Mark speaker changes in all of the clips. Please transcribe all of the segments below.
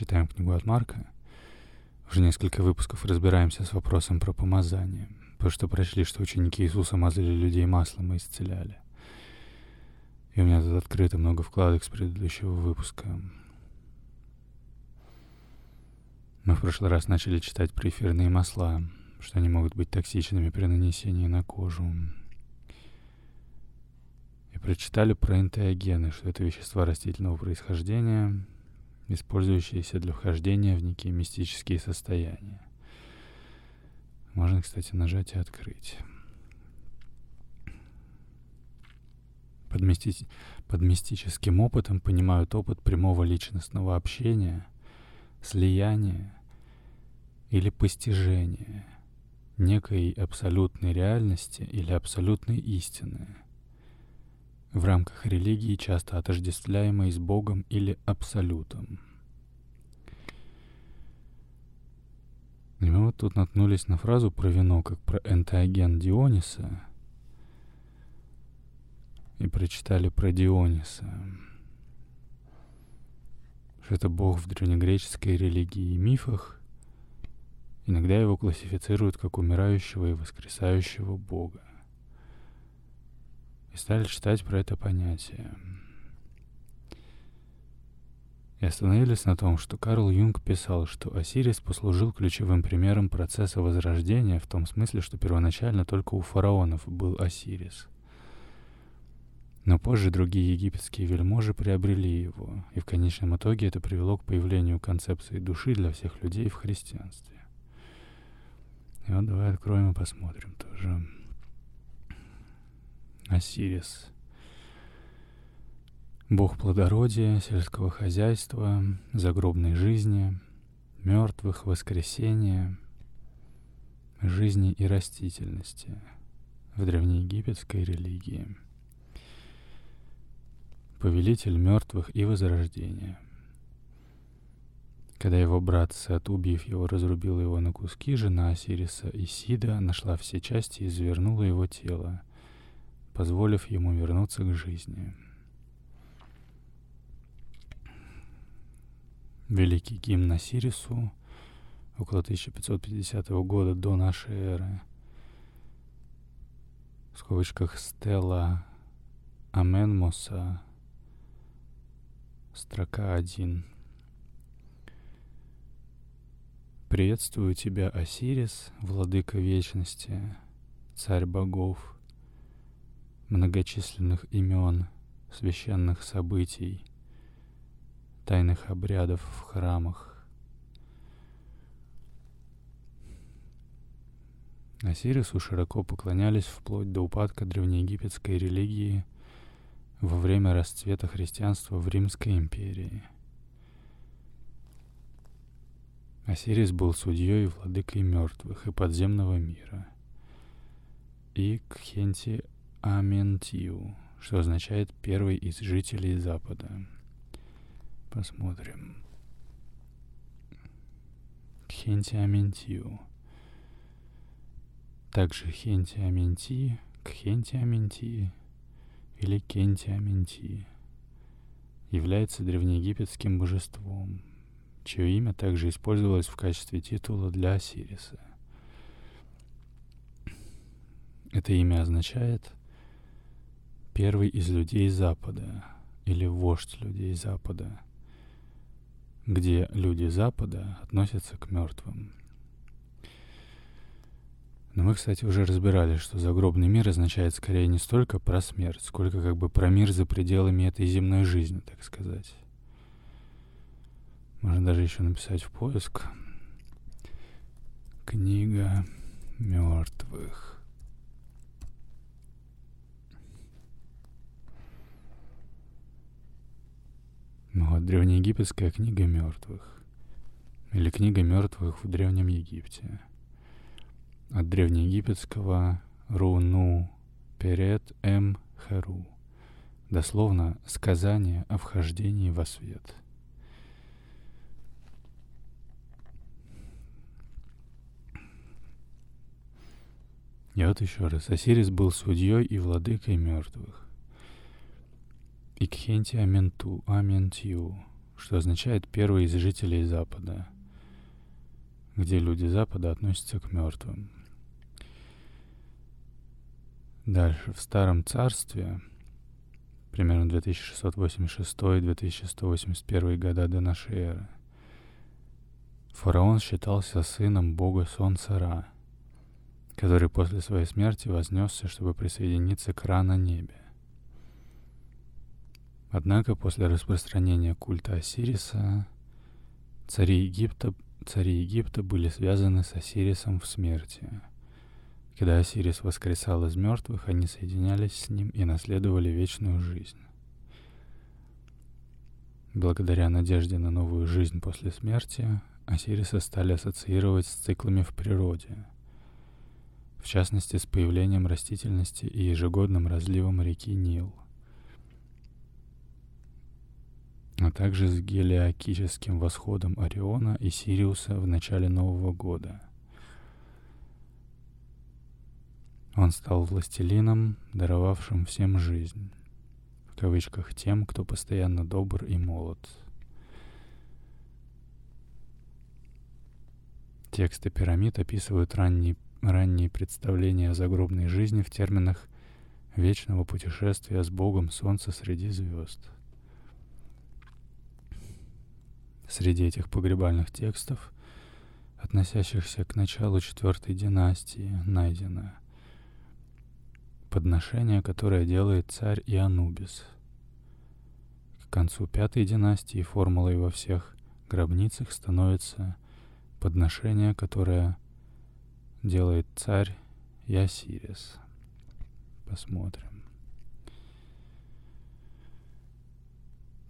Speaker 1: читаем книгу от Марка, уже несколько выпусков разбираемся с вопросом про помазание, потому что прочли, что ученики Иисуса мазали людей маслом и исцеляли. И у меня тут открыто много вкладок с предыдущего выпуска. Мы в прошлый раз начали читать про эфирные масла, что они могут быть токсичными при нанесении на кожу. И прочитали про энтеогены, что это вещества растительного происхождения, использующиеся для вхождения в некие мистические состояния. Можно, кстати, нажать и открыть. Под, мисти... Под мистическим опытом понимают опыт прямого личностного общения, слияния или постижения некой абсолютной реальности или абсолютной истины – в рамках религии часто отождествляемой с Богом или Абсолютом. И мы вот тут наткнулись на фразу про вино, как про энтеоген Диониса, и прочитали про Диониса, что это бог в древнегреческой религии и мифах, иногда его классифицируют как умирающего и воскресающего бога и стали читать про это понятие. И остановились на том, что Карл Юнг писал, что Осирис послужил ключевым примером процесса возрождения в том смысле, что первоначально только у фараонов был Осирис. Но позже другие египетские вельможи приобрели его, и в конечном итоге это привело к появлению концепции души для всех людей в христианстве. И вот давай откроем и посмотрим тоже. Осирис. Бог плодородия, сельского хозяйства, загробной жизни, мертвых, воскресения, жизни и растительности в древнеегипетской религии. Повелитель мертвых и возрождения. Когда его брат Сет, убив его, разрубил его на куски, жена Осириса Исида нашла все части и завернула его тело — позволив ему вернуться к жизни. Великий гимн Сирису около 1550 года до нашей эры в скобочках Стелла Аменмоса строка 1 Приветствую тебя, Осирис, владыка вечности, царь богов, многочисленных имен, священных событий, тайных обрядов в храмах. Осирису широко поклонялись вплоть до упадка древнеегипетской религии во время расцвета христианства в Римской империи. Осирис был судьей и владыкой мертвых и подземного мира. И Кхенти Аментию, что означает «первый из жителей Запада». Посмотрим. Хенти Аментию. Также Хенти Аменти, Кхенти Аменти или Кенти Аменти является древнеегипетским божеством, чье имя также использовалось в качестве титула для Осириса. Это имя означает первый из людей Запада или вождь людей Запада, где люди Запада относятся к мертвым. Но мы, кстати, уже разбирали, что загробный мир означает скорее не столько про смерть, сколько как бы про мир за пределами этой земной жизни, так сказать. Можно даже еще написать в поиск. Книга мертвых. Ну, вот древнеегипетская книга мертвых. Или книга мертвых в Древнем Египте. От древнеегипетского руну перед эм херу. Дословно сказание о вхождении во свет. И вот еще раз. Осирис был судьей и владыкой мертвых. Икхенти Аменту, Аментью, что означает «первый из жителей Запада», где люди Запада относятся к мертвым. Дальше, в Старом Царстве, примерно 2686-2181 года до нашей эры, фараон считался сыном бога Солнца Ра, который после своей смерти вознесся, чтобы присоединиться к Ра на небе. Однако после распространения культа Осириса цари Египта, цари Египта были связаны с Осирисом в смерти. Когда Осирис воскресал из мертвых, они соединялись с ним и наследовали вечную жизнь. Благодаря надежде на новую жизнь после смерти, Осириса стали ассоциировать с циклами в природе, в частности с появлением растительности и ежегодным разливом реки Нил – а также с гелиокическим восходом Ориона и Сириуса в начале Нового года. Он стал властелином, даровавшим всем жизнь, в кавычках тем, кто постоянно добр и молод. Тексты пирамид описывают ранние, ранние представления о загробной жизни в терминах вечного путешествия с Богом Солнца среди звезд — Среди этих погребальных текстов, относящихся к началу четвертой династии, найдено подношение, которое делает царь Ианубис. К концу пятой династии формулой во всех гробницах становится подношение, которое делает царь Ясирис. Посмотрим.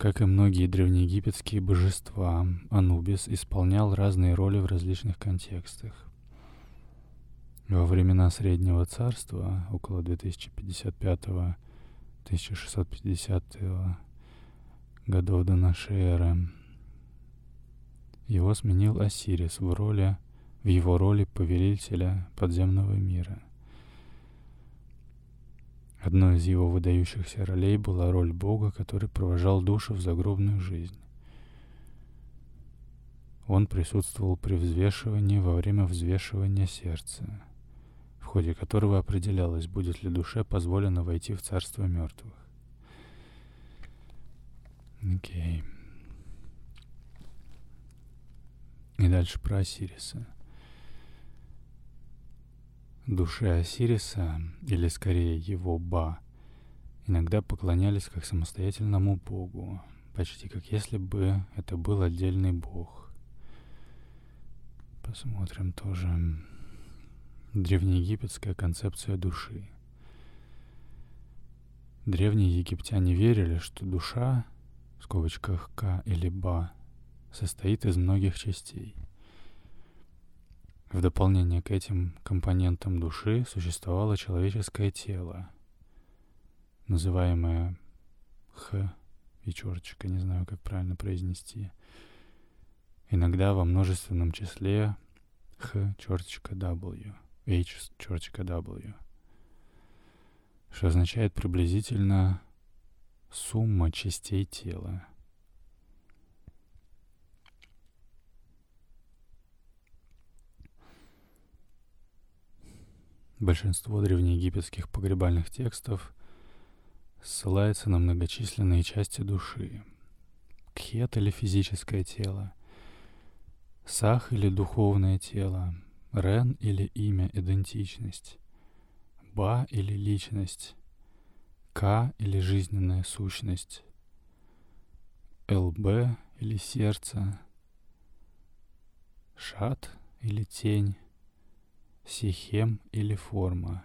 Speaker 1: Как и многие древнеегипетские божества, Анубис исполнял разные роли в различных контекстах. Во времена Среднего Царства, около 2055-1650 годов до нашей эры, его сменил Осирис в роли в его роли повелителя подземного мира – Одной из его выдающихся ролей была роль Бога, который провожал душу в загробную жизнь. Он присутствовал при взвешивании во время взвешивания сердца, в ходе которого определялось, будет ли душе позволено войти в царство мертвых. Окей. И дальше про Осириса – Душе Осириса, или скорее его Ба, иногда поклонялись как самостоятельному богу, почти как если бы это был отдельный бог. Посмотрим тоже древнеегипетская концепция души. Древние египтяне верили, что душа, в скобочках К или Ба, состоит из многих частей — в дополнение к этим компонентам души существовало человеческое тело, называемое Х и черточка, не знаю, как правильно произнести. Иногда во множественном числе Х черточка W, H черточка W, что означает приблизительно сумма частей тела. Большинство древнеегипетских погребальных текстов ссылается на многочисленные части души. Кхет или физическое тело, Сах или духовное тело, Рен или имя, идентичность, Ба или личность, К или жизненная сущность, ЛБ или сердце, Шат или тень, сихем или форма.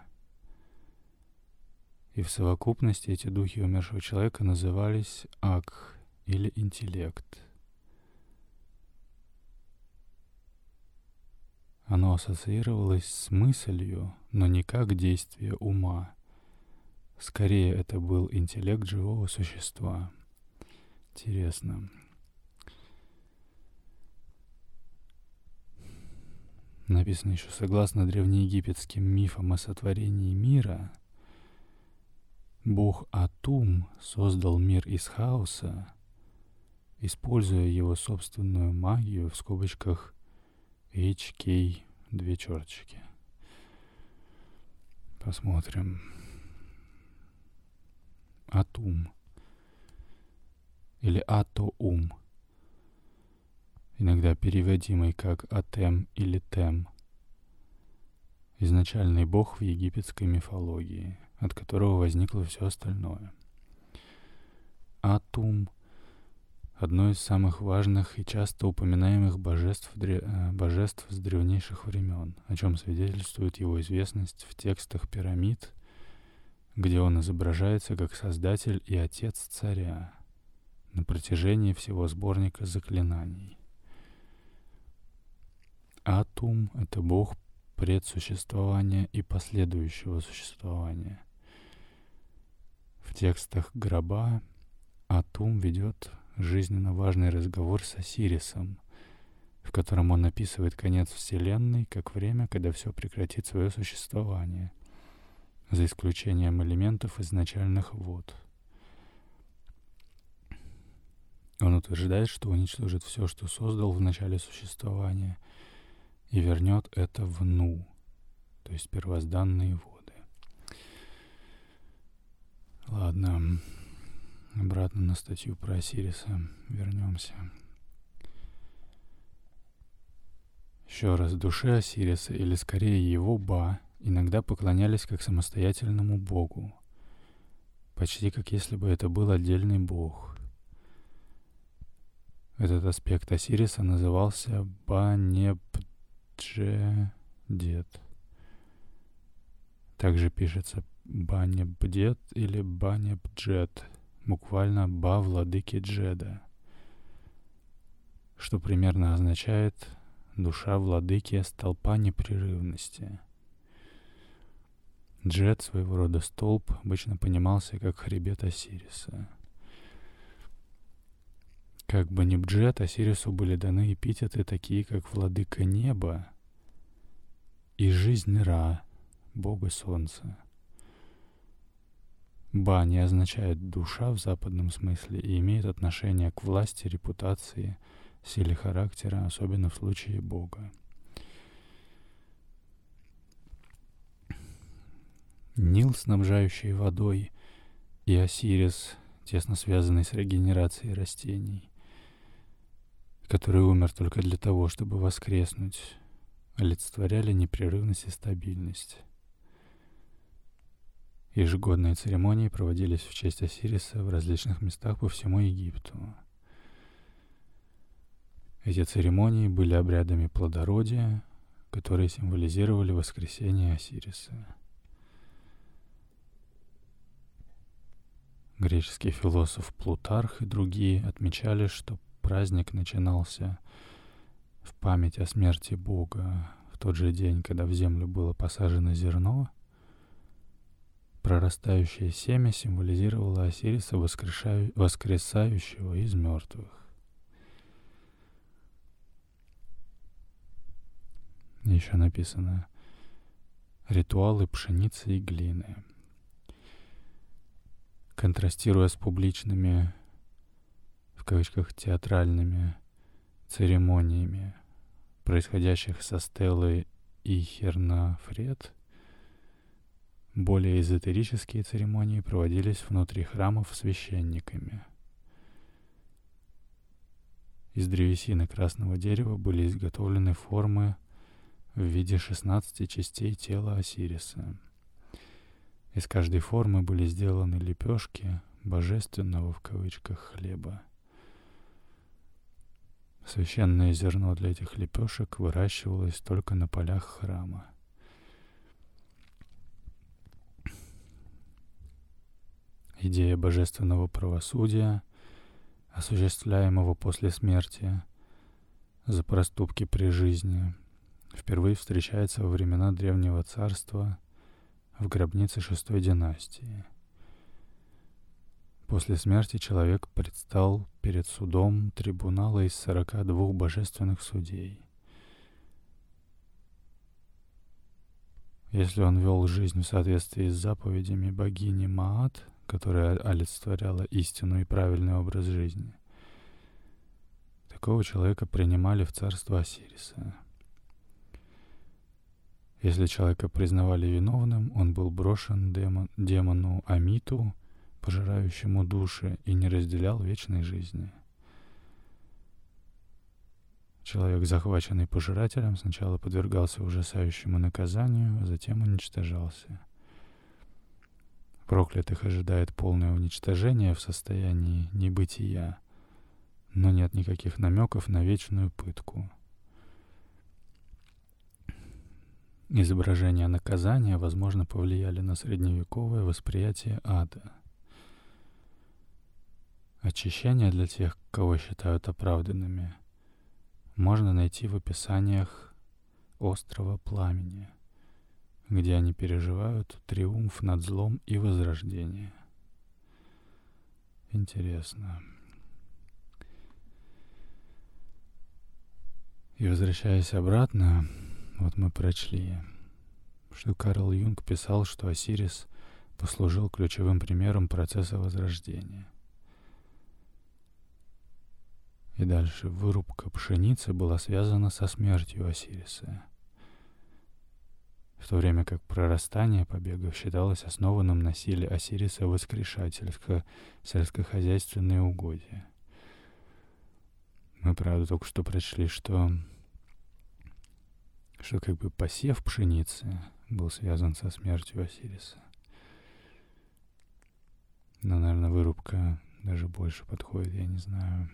Speaker 1: И в совокупности эти духи умершего человека назывались ак или интеллект. Оно ассоциировалось с мыслью, но не как действие ума. Скорее, это был интеллект живого существа. Интересно. Написано еще согласно древнеегипетским мифам о сотворении мира, Бог Атум создал мир из хаоса используя его собственную магию в скобочках HK две черточки. Посмотрим. Атум. Или атоум. Иногда переводимый как атем или тем. Изначальный бог в египетской мифологии, от которого возникло все остальное. Атум одно из самых важных и часто упоминаемых божеств, э, божеств с древнейших времен, о чем свидетельствует его известность в текстах пирамид, где он изображается как создатель и отец царя на протяжении всего сборника заклинаний. Атум — это бог предсуществования и последующего существования. В текстах гроба Атум ведет жизненно важный разговор с Осирисом, в котором он описывает конец Вселенной как время, когда все прекратит свое существование, за исключением элементов изначальных вод. Он утверждает, что уничтожит все, что создал в начале существования, и вернет это в Ну, то есть первозданные воды. Ладно, обратно на статью про Осириса вернемся. Еще раз, душе Осириса, или скорее его Ба, иногда поклонялись как самостоятельному богу, почти как если бы это был отдельный бог. Этот аспект Осириса назывался Банебдже-дед. Также пишется Банебдед или Банебджет – буквально «ба владыки Джеда», что примерно означает «душа владыки столпа непрерывности». Джед, своего рода столб, обычно понимался как хребет Осириса. Как бы ни Бджет, Осирису были даны эпитеты такие, как «владыка неба» и «жизнь Ра», бога солнца. Ба не означает душа в западном смысле и имеет отношение к власти, репутации, силе характера, особенно в случае Бога. Нил, снабжающий водой, и Осирис, тесно связанный с регенерацией растений, который умер только для того, чтобы воскреснуть, олицетворяли непрерывность и стабильность. Ежегодные церемонии проводились в честь Осириса в различных местах по всему Египту. Эти церемонии были обрядами плодородия, которые символизировали воскресение Осириса. Греческий философ Плутарх и другие отмечали, что праздник начинался в память о смерти Бога в тот же день, когда в землю было посажено зерно, Прорастающее семя символизировало Осириса, воскресающего из мертвых. Еще написано «Ритуалы пшеницы и глины». Контрастируя с публичными, кавычках, театральными церемониями, происходящих со Стеллой и Хернафред, более эзотерические церемонии проводились внутри храмов священниками. Из древесины красного дерева были изготовлены формы в виде 16 частей тела Осириса. Из каждой формы были сделаны лепешки божественного в кавычках хлеба. Священное зерно для этих лепешек выращивалось только на полях храма. идея божественного правосудия, осуществляемого после смерти за проступки при жизни, впервые встречается во времена Древнего Царства в гробнице шестой династии. После смерти человек предстал перед судом трибунала из 42 божественных судей. Если он вел жизнь в соответствии с заповедями богини Маат, которая олицетворяла истину и правильный образ жизни. такого человека принимали в царство Осириса. Если человека признавали виновным, он был брошен демон, демону Амиту, пожирающему души, и не разделял вечной жизни. Человек, захваченный пожирателем, сначала подвергался ужасающему наказанию, а затем уничтожался. Проклятых ожидает полное уничтожение в состоянии небытия, но нет никаких намеков на вечную пытку. Изображения наказания, возможно, повлияли на средневековое восприятие ада. Очищение для тех, кого считают оправданными, можно найти в описаниях острова пламени — где они переживают триумф над злом и возрождение. Интересно. И возвращаясь обратно, вот мы прочли, что Карл Юнг писал, что Осирис послужил ключевым примером процесса возрождения. И дальше вырубка пшеницы была связана со смертью Осириса — в то время как прорастание побегов считалось основанным на силе Осириса воскрешать сельскохозяйственные угодья. Мы, правда, только что прочли, что, что как бы посев пшеницы был связан со смертью Осириса. Но, наверное, вырубка даже больше подходит, я не знаю.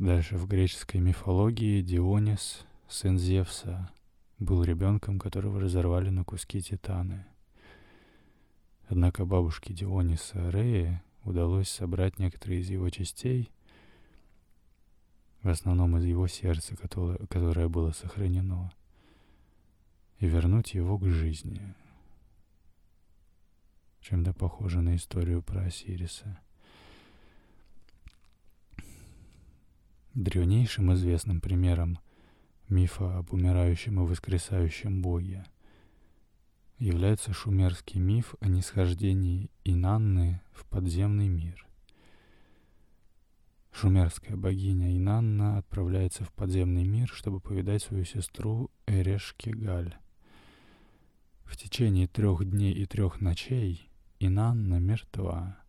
Speaker 1: Дальше в греческой мифологии Дионис — сын Зевса, был ребенком, которого разорвали на куски титаны. Однако бабушке Диониса Реи удалось собрать некоторые из его частей, в основном из его сердца, которое, которое было сохранено, и вернуть его к жизни. Чем-то похоже на историю про Осириса. Древнейшим известным примером – мифа об умирающем и воскресающем боге, является шумерский миф о нисхождении Инанны в подземный мир. Шумерская богиня Инанна отправляется в подземный мир, чтобы повидать свою сестру Эрешкигаль. В течение трех дней и трех ночей Инанна мертва,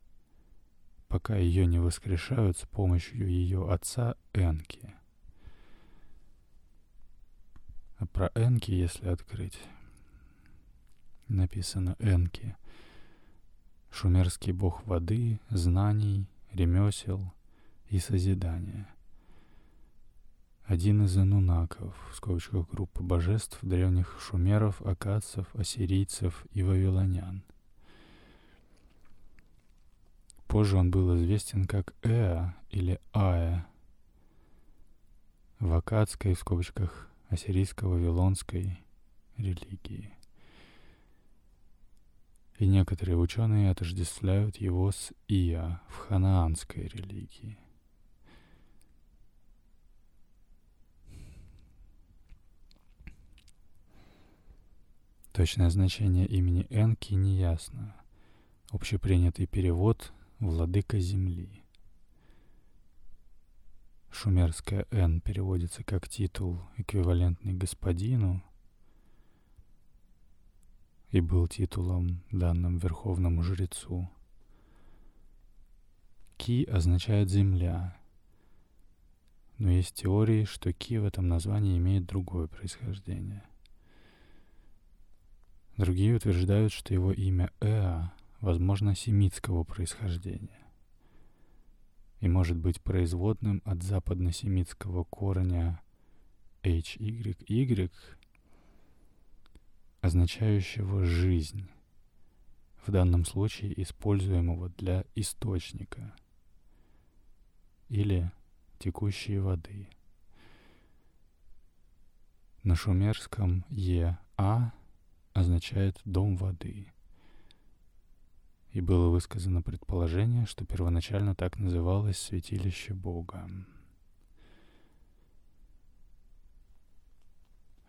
Speaker 1: пока ее не воскрешают с помощью ее отца Энки — а про Энки, если открыть, написано Энки. Шумерский бог воды, знаний, ремесел и созидания. Один из анунаков, в скобочках группы божеств древних шумеров, акадцев, ассирийцев и вавилонян. Позже он был известен как Эа или Аэ. В акадской, в скобочках, ассирийско-вавилонской религии. И некоторые ученые отождествляют его с Ия в ханаанской религии. Точное значение имени Энки неясно. Общепринятый перевод «владыка земли». Шумерская «Н» переводится как титул, эквивалентный господину, и был титулом, данным верховному жрецу. Ки означает «земля», но есть теории, что Ки в этом названии имеет другое происхождение. Другие утверждают, что его имя Эа, возможно, семитского происхождения и может быть производным от западносемитского корня HYY, означающего «жизнь», в данном случае используемого для источника или текущей воды. На шумерском «Е-А» означает «дом воды», и было высказано предположение, что первоначально так называлось святилище Бога.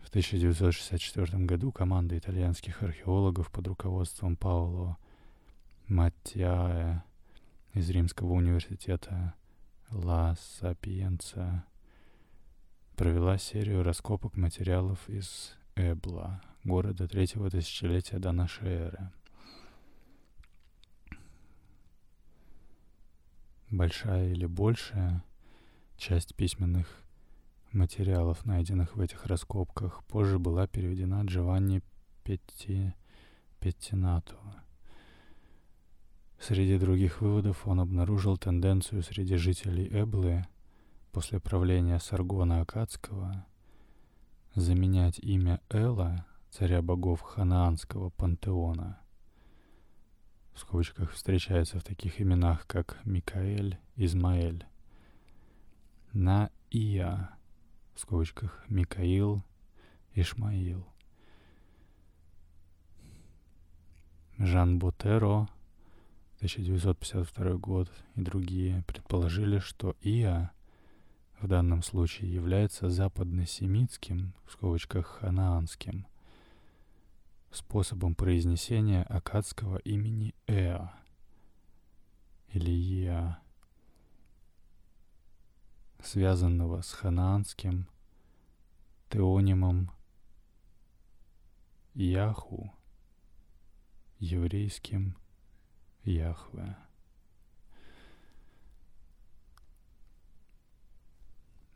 Speaker 1: В 1964 году команда итальянских археологов под руководством Паоло Маттиаe из Римского университета Ла Сапиенца провела серию раскопок материалов из Эбла, города третьего тысячелетия до нашей эры. Большая или большая часть письменных материалов, найденных в этих раскопках, позже была переведена Джованни Петти, Петтинату. Среди других выводов он обнаружил тенденцию среди жителей Эблы после правления Саргона Акадского заменять имя Эла, царя богов ханаанского пантеона, в скобочках встречается в таких именах, как Микаэль, Измаэль, на Ия, в скобочках Микаил, Ишмаил. Жан Ботеро, 1952 год, и другие предположили, что Ия в данном случае является западносемитским, в скобочках ханаанским, способом произнесения акадского имени Эа или Иа, связанного с ханаанским теонимом Яху, еврейским Яхве.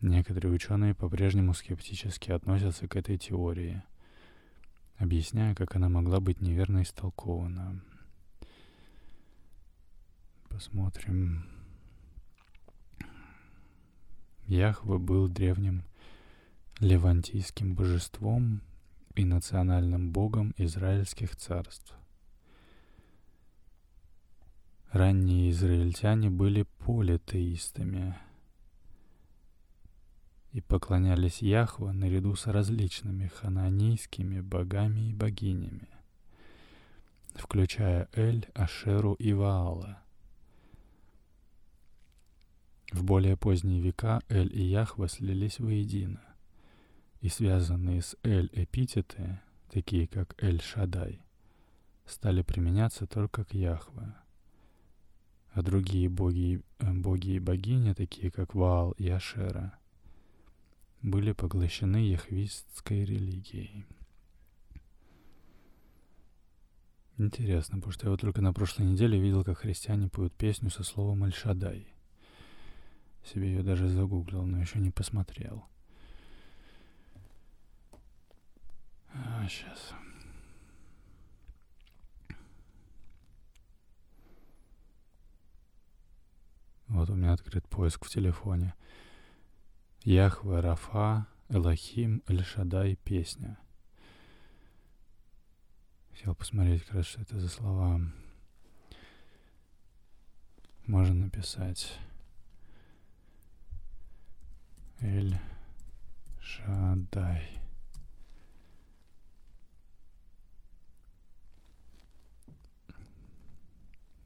Speaker 1: Некоторые ученые по-прежнему скептически относятся к этой теории, объясняя, как она могла быть неверно истолкована. Посмотрим. Яхве был древним левантийским божеством и национальным богом израильских царств. Ранние израильтяне были политеистами — и поклонялись Яхве наряду с различными хананийскими богами и богинями, включая Эль, Ашеру и Ваала. В более поздние века Эль и Яхва слились воедино, и связанные с Эль эпитеты, такие как Эль Шадай, стали применяться только к Яхве, а другие боги, э, боги и богини, такие как Ваал и Ашера — были поглощены яхвистской религией. Интересно, потому что я вот только на прошлой неделе видел, как христиане поют песню со словом «Аль-Шадай». Себе ее даже загуглил, но еще не посмотрел. А, сейчас. Вот у меня открыт поиск в телефоне. Яхве Рафа, Элохим, Эль-Шадай, песня. Хотел посмотреть, как раз, что это за слова. Можно написать Эль Шадай.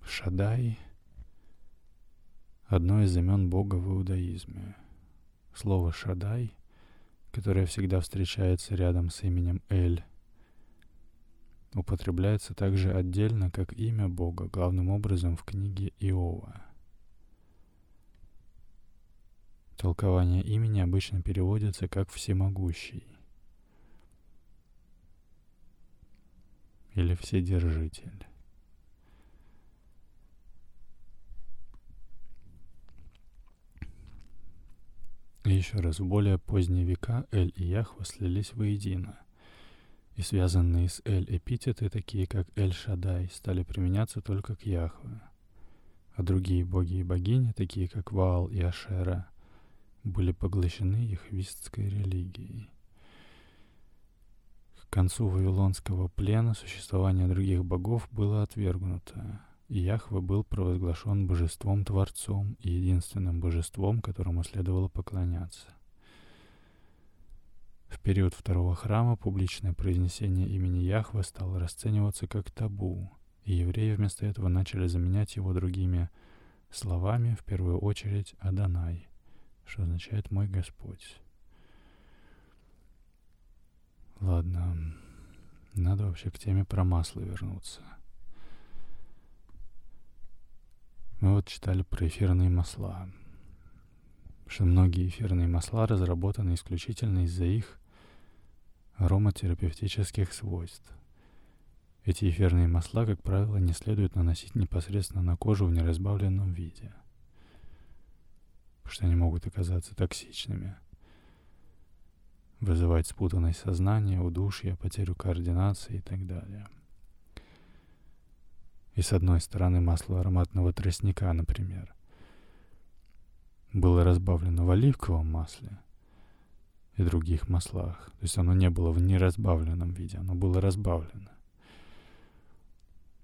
Speaker 1: Шадай — одно из имен Бога в иудаизме — Слово «шадай», которое всегда встречается рядом с именем Эль, употребляется также отдельно как имя Бога, главным образом в книге Иова. Толкование имени обычно переводится как «всемогущий» или «вседержитель». И еще раз, в более поздние века Эль и Яхва слились воедино, и связанные с Эль эпитеты, такие как Эль Шадай, стали применяться только к Яхве, а другие боги и богини, такие как Ваал и Ашера, были поглощены яхвистской религией. К концу Вавилонского плена существование других богов было отвергнуто, Яхве был провозглашен божеством-творцом и единственным божеством, которому следовало поклоняться. В период второго храма публичное произнесение имени Яхве стало расцениваться как табу, и евреи вместо этого начали заменять его другими словами, в первую очередь «Адонай», что означает «мой Господь». Ладно, надо вообще к теме про масло вернуться — Мы вот читали про эфирные масла. Что многие эфирные масла разработаны исключительно из-за их ароматерапевтических свойств. Эти эфирные масла, как правило, не следует наносить непосредственно на кожу в неразбавленном виде, что они могут оказаться токсичными, вызывать спутанность сознания, удушье, потерю координации и так далее. И с одной стороны масло ароматного тростника, например, было разбавлено в оливковом масле – и других маслах. То есть оно не было в неразбавленном виде, оно было разбавлено.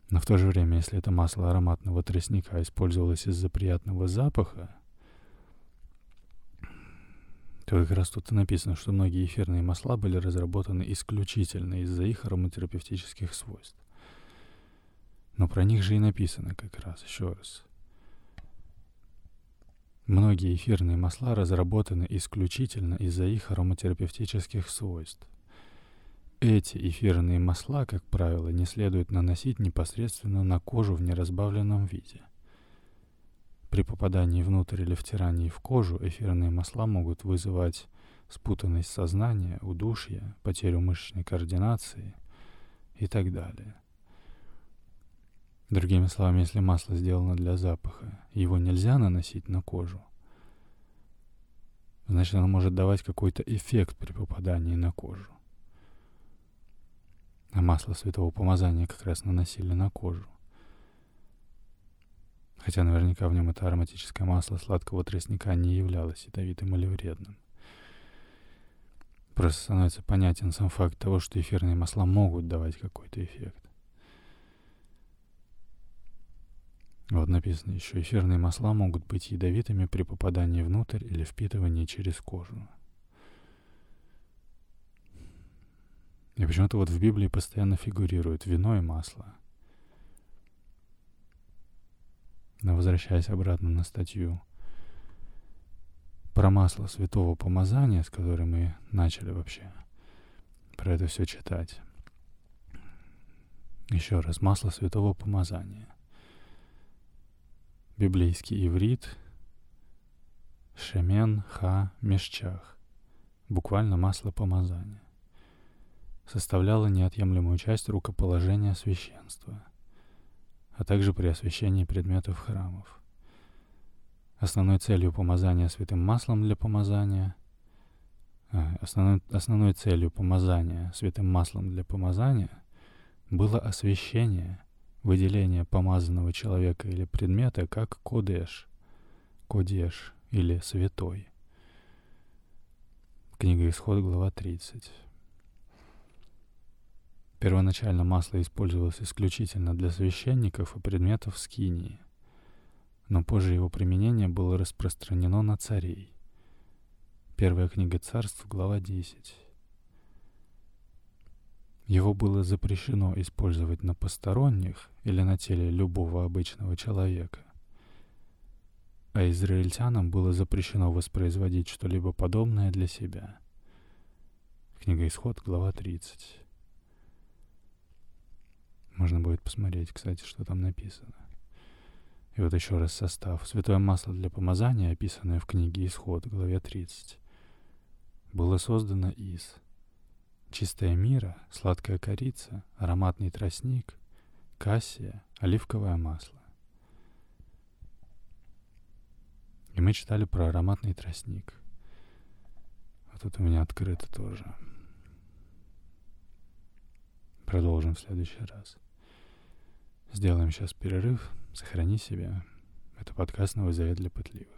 Speaker 1: Но в то же время, если это масло ароматного тростника использовалось из-за приятного запаха, то как раз тут и написано, что многие эфирные масла были разработаны исключительно из-за их ароматерапевтических свойств. Но про них же и написано как раз, еще раз. Многие эфирные масла разработаны исключительно из-за их ароматерапевтических свойств. Эти эфирные масла, как правило, не следует наносить непосредственно на кожу в неразбавленном виде. При попадании внутрь или втирании в кожу эфирные масла могут вызывать спутанность сознания, удушье, потерю мышечной координации и так далее. Другими словами, если масло сделано для запаха, его нельзя наносить на кожу, значит оно может давать какой-то эффект при попадании на кожу. А масло святого помазания как раз наносили на кожу. Хотя наверняка в нем это ароматическое масло сладкого тростника не являлось ядовитым или вредным. Просто становится понятен сам факт того, что эфирные масла могут давать какой-то эффект. Вот написано еще, эфирные масла могут быть ядовитыми при попадании внутрь или впитывании через кожу. И почему-то вот в Библии постоянно фигурирует вино и масло. Но возвращаясь обратно на статью про масло святого помазания, с которой мы начали вообще про это все читать. Еще раз, масло святого помазания библейский иврит, шемен ха мешчах, буквально масло помазания, составляло неотъемлемую часть рукоположения священства, а также при освящении предметов храмов. Основной целью помазания святым маслом для помазания а, основной, основной целью помазания святым маслом для помазания было освящение – выделение помазанного человека или предмета как кодеш, кодеш или святой. Книга Исход, глава 30. Первоначально масло использовалось исключительно для священников и предметов скинии, но позже его применение было распространено на царей. Первая книга царств, глава 10. Его было запрещено использовать на посторонних или на теле любого обычного человека. А израильтянам было запрещено воспроизводить что-либо подобное для себя. Книга Исход, глава 30. Можно будет посмотреть, кстати, что там написано. И вот еще раз состав. Святое масло для помазания, описанное в книге Исход, главе 30, было создано из чистая мира, сладкая корица, ароматный тростник, кассия, оливковое масло. И мы читали про ароматный тростник. А тут у меня открыто тоже. Продолжим в следующий раз. Сделаем сейчас перерыв. Сохрани себя. Это подкаст «Новый завет для пытливых».